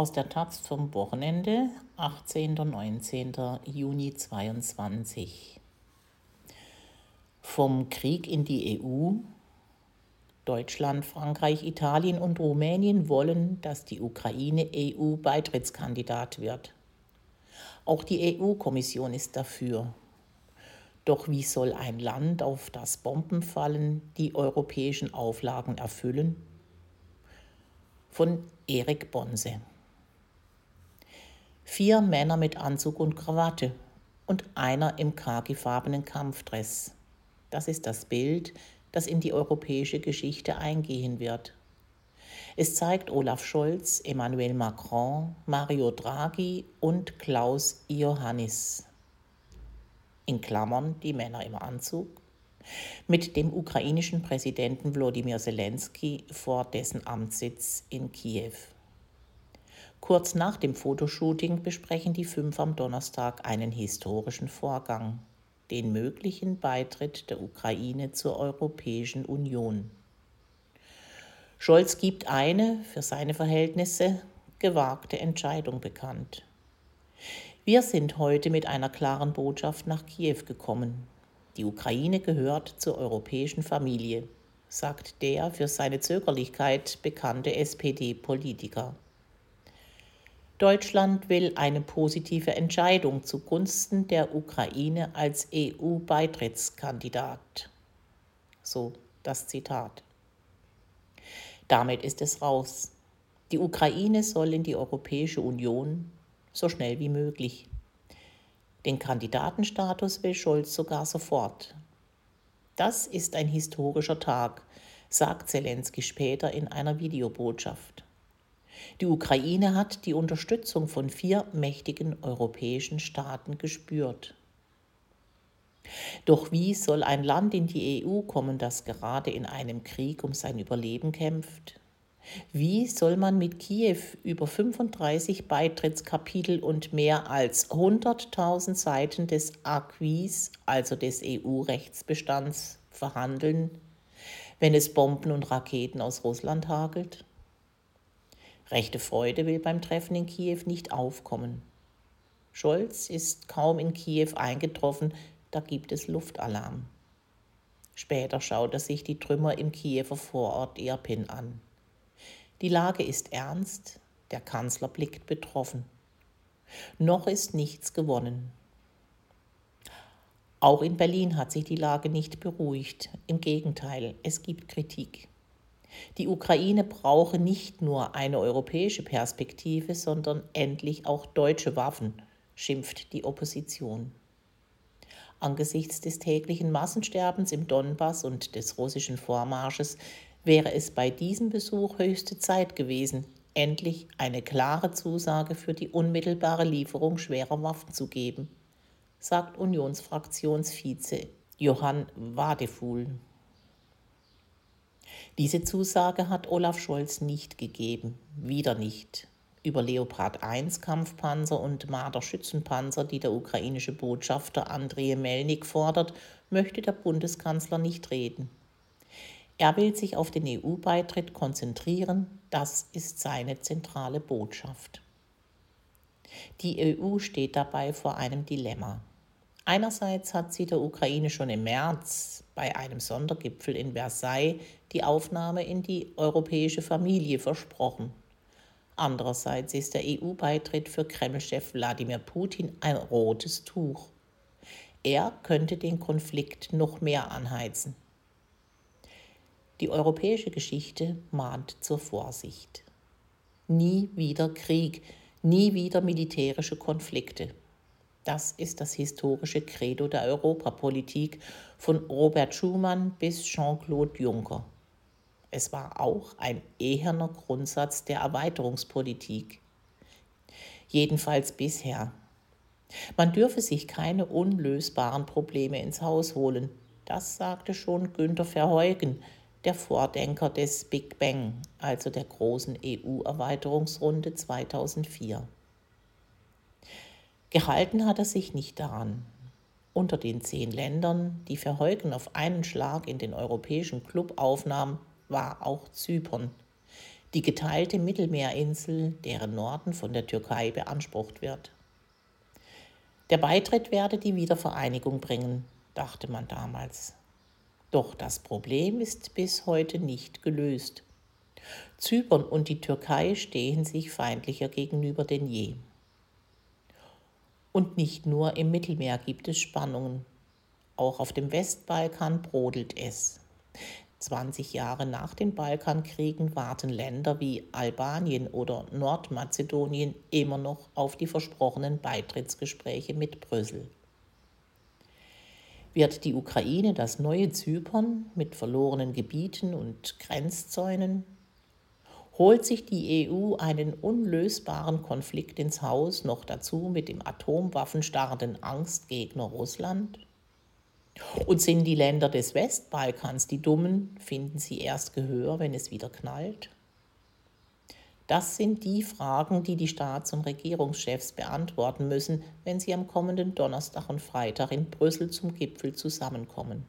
aus der Taz vom Wochenende, 18. und 19. Juni 2022. Vom Krieg in die EU. Deutschland, Frankreich, Italien und Rumänien wollen, dass die Ukraine EU-Beitrittskandidat wird. Auch die EU-Kommission ist dafür. Doch wie soll ein Land, auf das Bomben fallen, die europäischen Auflagen erfüllen? Von Erik Bonse. Vier Männer mit Anzug und Krawatte und einer im khakifarbenen Kampfdress. Das ist das Bild, das in die europäische Geschichte eingehen wird. Es zeigt Olaf Scholz, Emmanuel Macron, Mario Draghi und Klaus Iohannis. In Klammern die Männer im Anzug. Mit dem ukrainischen Präsidenten Wladimir Zelensky vor dessen Amtssitz in Kiew. Kurz nach dem Fotoshooting besprechen die fünf am Donnerstag einen historischen Vorgang, den möglichen Beitritt der Ukraine zur Europäischen Union. Scholz gibt eine, für seine Verhältnisse, gewagte Entscheidung bekannt. Wir sind heute mit einer klaren Botschaft nach Kiew gekommen. Die Ukraine gehört zur europäischen Familie, sagt der für seine Zögerlichkeit bekannte SPD-Politiker. Deutschland will eine positive Entscheidung zugunsten der Ukraine als EU-Beitrittskandidat. So das Zitat. Damit ist es raus. Die Ukraine soll in die Europäische Union so schnell wie möglich. Den Kandidatenstatus will Scholz sogar sofort. Das ist ein historischer Tag, sagt Zelensky später in einer Videobotschaft. Die Ukraine hat die Unterstützung von vier mächtigen europäischen Staaten gespürt. Doch wie soll ein Land in die EU kommen, das gerade in einem Krieg um sein Überleben kämpft? Wie soll man mit Kiew über 35 Beitrittskapitel und mehr als 100.000 Seiten des Acquis, also des EU-Rechtsbestands, verhandeln, wenn es Bomben und Raketen aus Russland hagelt? Rechte Freude will beim Treffen in Kiew nicht aufkommen. Scholz ist kaum in Kiew eingetroffen, da gibt es Luftalarm. Später schaut er sich die Trümmer im Kiewer Vorort Irpin an. Die Lage ist ernst, der Kanzler blickt betroffen. Noch ist nichts gewonnen. Auch in Berlin hat sich die Lage nicht beruhigt. Im Gegenteil, es gibt Kritik. Die Ukraine brauche nicht nur eine europäische Perspektive, sondern endlich auch deutsche Waffen, schimpft die Opposition. Angesichts des täglichen Massensterbens im Donbass und des russischen Vormarsches wäre es bei diesem Besuch höchste Zeit gewesen, endlich eine klare Zusage für die unmittelbare Lieferung schwerer Waffen zu geben, sagt Unionsfraktionsvize Johann Wadefuhl. Diese Zusage hat Olaf Scholz nicht gegeben, wieder nicht. Über Leopard 1 Kampfpanzer und Marder Schützenpanzer, die der ukrainische Botschafter Andrei Melnik fordert, möchte der Bundeskanzler nicht reden. Er will sich auf den EU-Beitritt konzentrieren, das ist seine zentrale Botschaft. Die EU steht dabei vor einem Dilemma. Einerseits hat sie der Ukraine schon im März bei einem Sondergipfel in Versailles die Aufnahme in die europäische Familie versprochen. Andererseits ist der EU-Beitritt für Kreml-Chef Wladimir Putin ein rotes Tuch. Er könnte den Konflikt noch mehr anheizen. Die europäische Geschichte mahnt zur Vorsicht. Nie wieder Krieg, nie wieder militärische Konflikte. Das ist das historische Credo der Europapolitik von Robert Schuman bis Jean-Claude Juncker. Es war auch ein eherner Grundsatz der Erweiterungspolitik. Jedenfalls bisher. Man dürfe sich keine unlösbaren Probleme ins Haus holen. Das sagte schon Günter Verheugen, der Vordenker des Big Bang, also der großen EU-Erweiterungsrunde 2004. Gehalten hat er sich nicht daran. Unter den zehn Ländern, die Verheugen auf einen Schlag in den europäischen Club aufnahm, war auch Zypern. die geteilte Mittelmeerinsel, deren Norden von der Türkei beansprucht wird. Der Beitritt werde die Wiedervereinigung bringen, dachte man damals. Doch das Problem ist bis heute nicht gelöst. Zypern und die Türkei stehen sich feindlicher gegenüber denn je. Und nicht nur im Mittelmeer gibt es Spannungen. Auch auf dem Westbalkan brodelt es. 20 Jahre nach den Balkankriegen warten Länder wie Albanien oder Nordmazedonien immer noch auf die versprochenen Beitrittsgespräche mit Brüssel. Wird die Ukraine das neue Zypern mit verlorenen Gebieten und Grenzzäunen? Holt sich die EU einen unlösbaren Konflikt ins Haus, noch dazu mit dem atomwaffenstarrenden Angstgegner Russland? Und sind die Länder des Westbalkans die Dummen, finden sie erst Gehör, wenn es wieder knallt? Das sind die Fragen, die die Staats- und Regierungschefs beantworten müssen, wenn sie am kommenden Donnerstag und Freitag in Brüssel zum Gipfel zusammenkommen.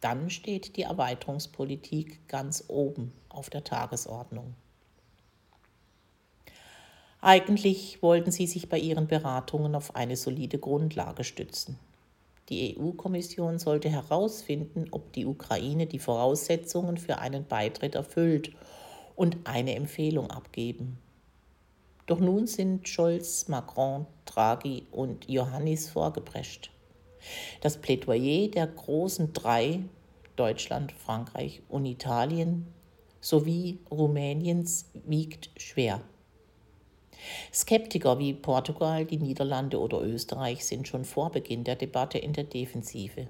Dann steht die Erweiterungspolitik ganz oben auf der Tagesordnung. Eigentlich wollten sie sich bei ihren Beratungen auf eine solide Grundlage stützen. Die EU-Kommission sollte herausfinden, ob die Ukraine die Voraussetzungen für einen Beitritt erfüllt und eine Empfehlung abgeben. Doch nun sind Scholz, Macron, Draghi und Johannis vorgeprescht. Das Plädoyer der großen drei, Deutschland, Frankreich und Italien, sowie Rumäniens wiegt schwer. Skeptiker wie Portugal, die Niederlande oder Österreich sind schon vor Beginn der Debatte in der Defensive.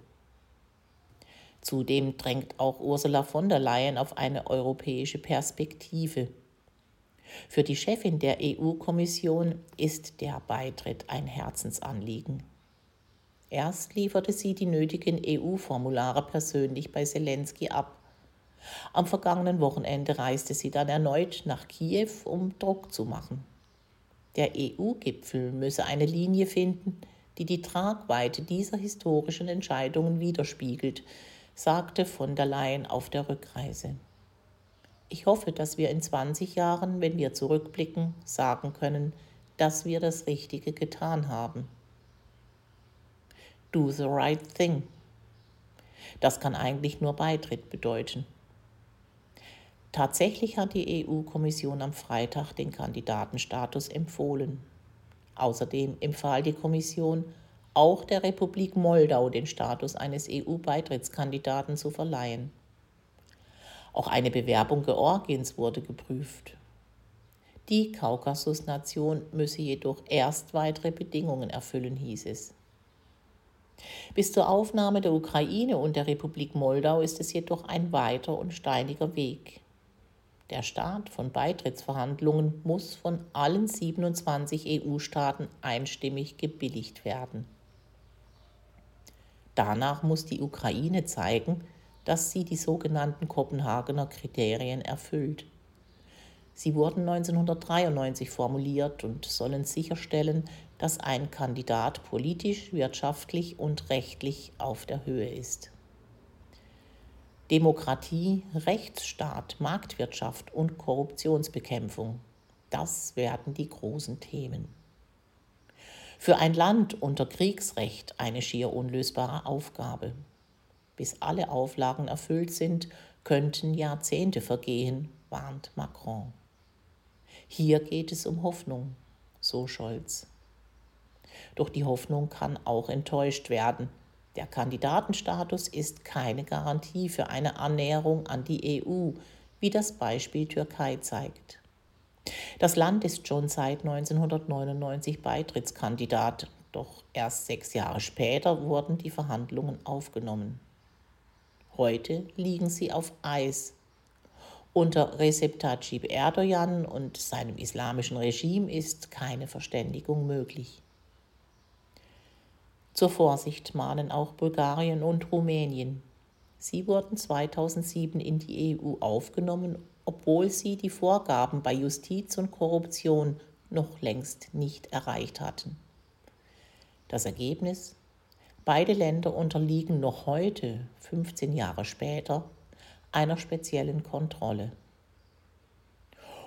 Zudem drängt auch Ursula von der Leyen auf eine europäische Perspektive. Für die Chefin der EU-Kommission ist der Beitritt ein Herzensanliegen. Erst lieferte sie die nötigen EU-Formulare persönlich bei Zelensky ab. Am vergangenen Wochenende reiste sie dann erneut nach Kiew, um Druck zu machen. Der EU-Gipfel müsse eine Linie finden, die die Tragweite dieser historischen Entscheidungen widerspiegelt, sagte von der Leyen auf der Rückreise. Ich hoffe, dass wir in 20 Jahren, wenn wir zurückblicken, sagen können, dass wir das Richtige getan haben. Do the right thing. Das kann eigentlich nur Beitritt bedeuten. Tatsächlich hat die EU-Kommission am Freitag den Kandidatenstatus empfohlen. Außerdem empfahl die Kommission, auch der Republik Moldau den Status eines EU-Beitrittskandidaten zu verleihen. Auch eine Bewerbung Georgiens wurde geprüft. Die Kaukasusnation müsse jedoch erst weitere Bedingungen erfüllen, hieß es. Bis zur Aufnahme der Ukraine und der Republik Moldau ist es jedoch ein weiter und steiniger Weg. Der Start von Beitrittsverhandlungen muss von allen 27 EU-Staaten einstimmig gebilligt werden. Danach muss die Ukraine zeigen, dass sie die sogenannten Kopenhagener Kriterien erfüllt. Sie wurden 1993 formuliert und sollen sicherstellen, dass ein Kandidat politisch, wirtschaftlich und rechtlich auf der Höhe ist. Demokratie, Rechtsstaat, Marktwirtschaft und Korruptionsbekämpfung. Das werden die großen Themen. Für ein Land unter Kriegsrecht eine schier unlösbare Aufgabe. Bis alle Auflagen erfüllt sind, könnten Jahrzehnte vergehen, warnt Macron. Hier geht es um Hoffnung, so Scholz. Doch die Hoffnung kann auch enttäuscht werden, der Kandidatenstatus ist keine Garantie für eine Annäherung an die EU, wie das Beispiel Türkei zeigt. Das Land ist schon seit 1999 Beitrittskandidat, doch erst sechs Jahre später wurden die Verhandlungen aufgenommen. Heute liegen sie auf Eis. Unter Recep Tayyip Erdogan und seinem islamischen Regime ist keine Verständigung möglich. Zur Vorsicht mahnen auch Bulgarien und Rumänien. Sie wurden 2007 in die EU aufgenommen, obwohl sie die Vorgaben bei Justiz und Korruption noch längst nicht erreicht hatten. Das Ergebnis? Beide Länder unterliegen noch heute, 15 Jahre später, einer speziellen Kontrolle.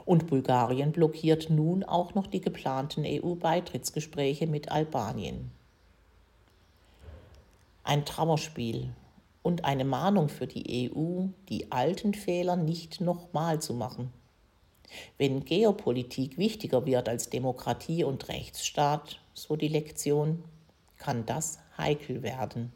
Und Bulgarien blockiert nun auch noch die geplanten EU-Beitrittsgespräche mit Albanien. Ein Trauerspiel und eine Mahnung für die EU, die alten Fehler nicht nochmal zu machen. Wenn Geopolitik wichtiger wird als Demokratie und Rechtsstaat, so die Lektion, kann das heikel werden.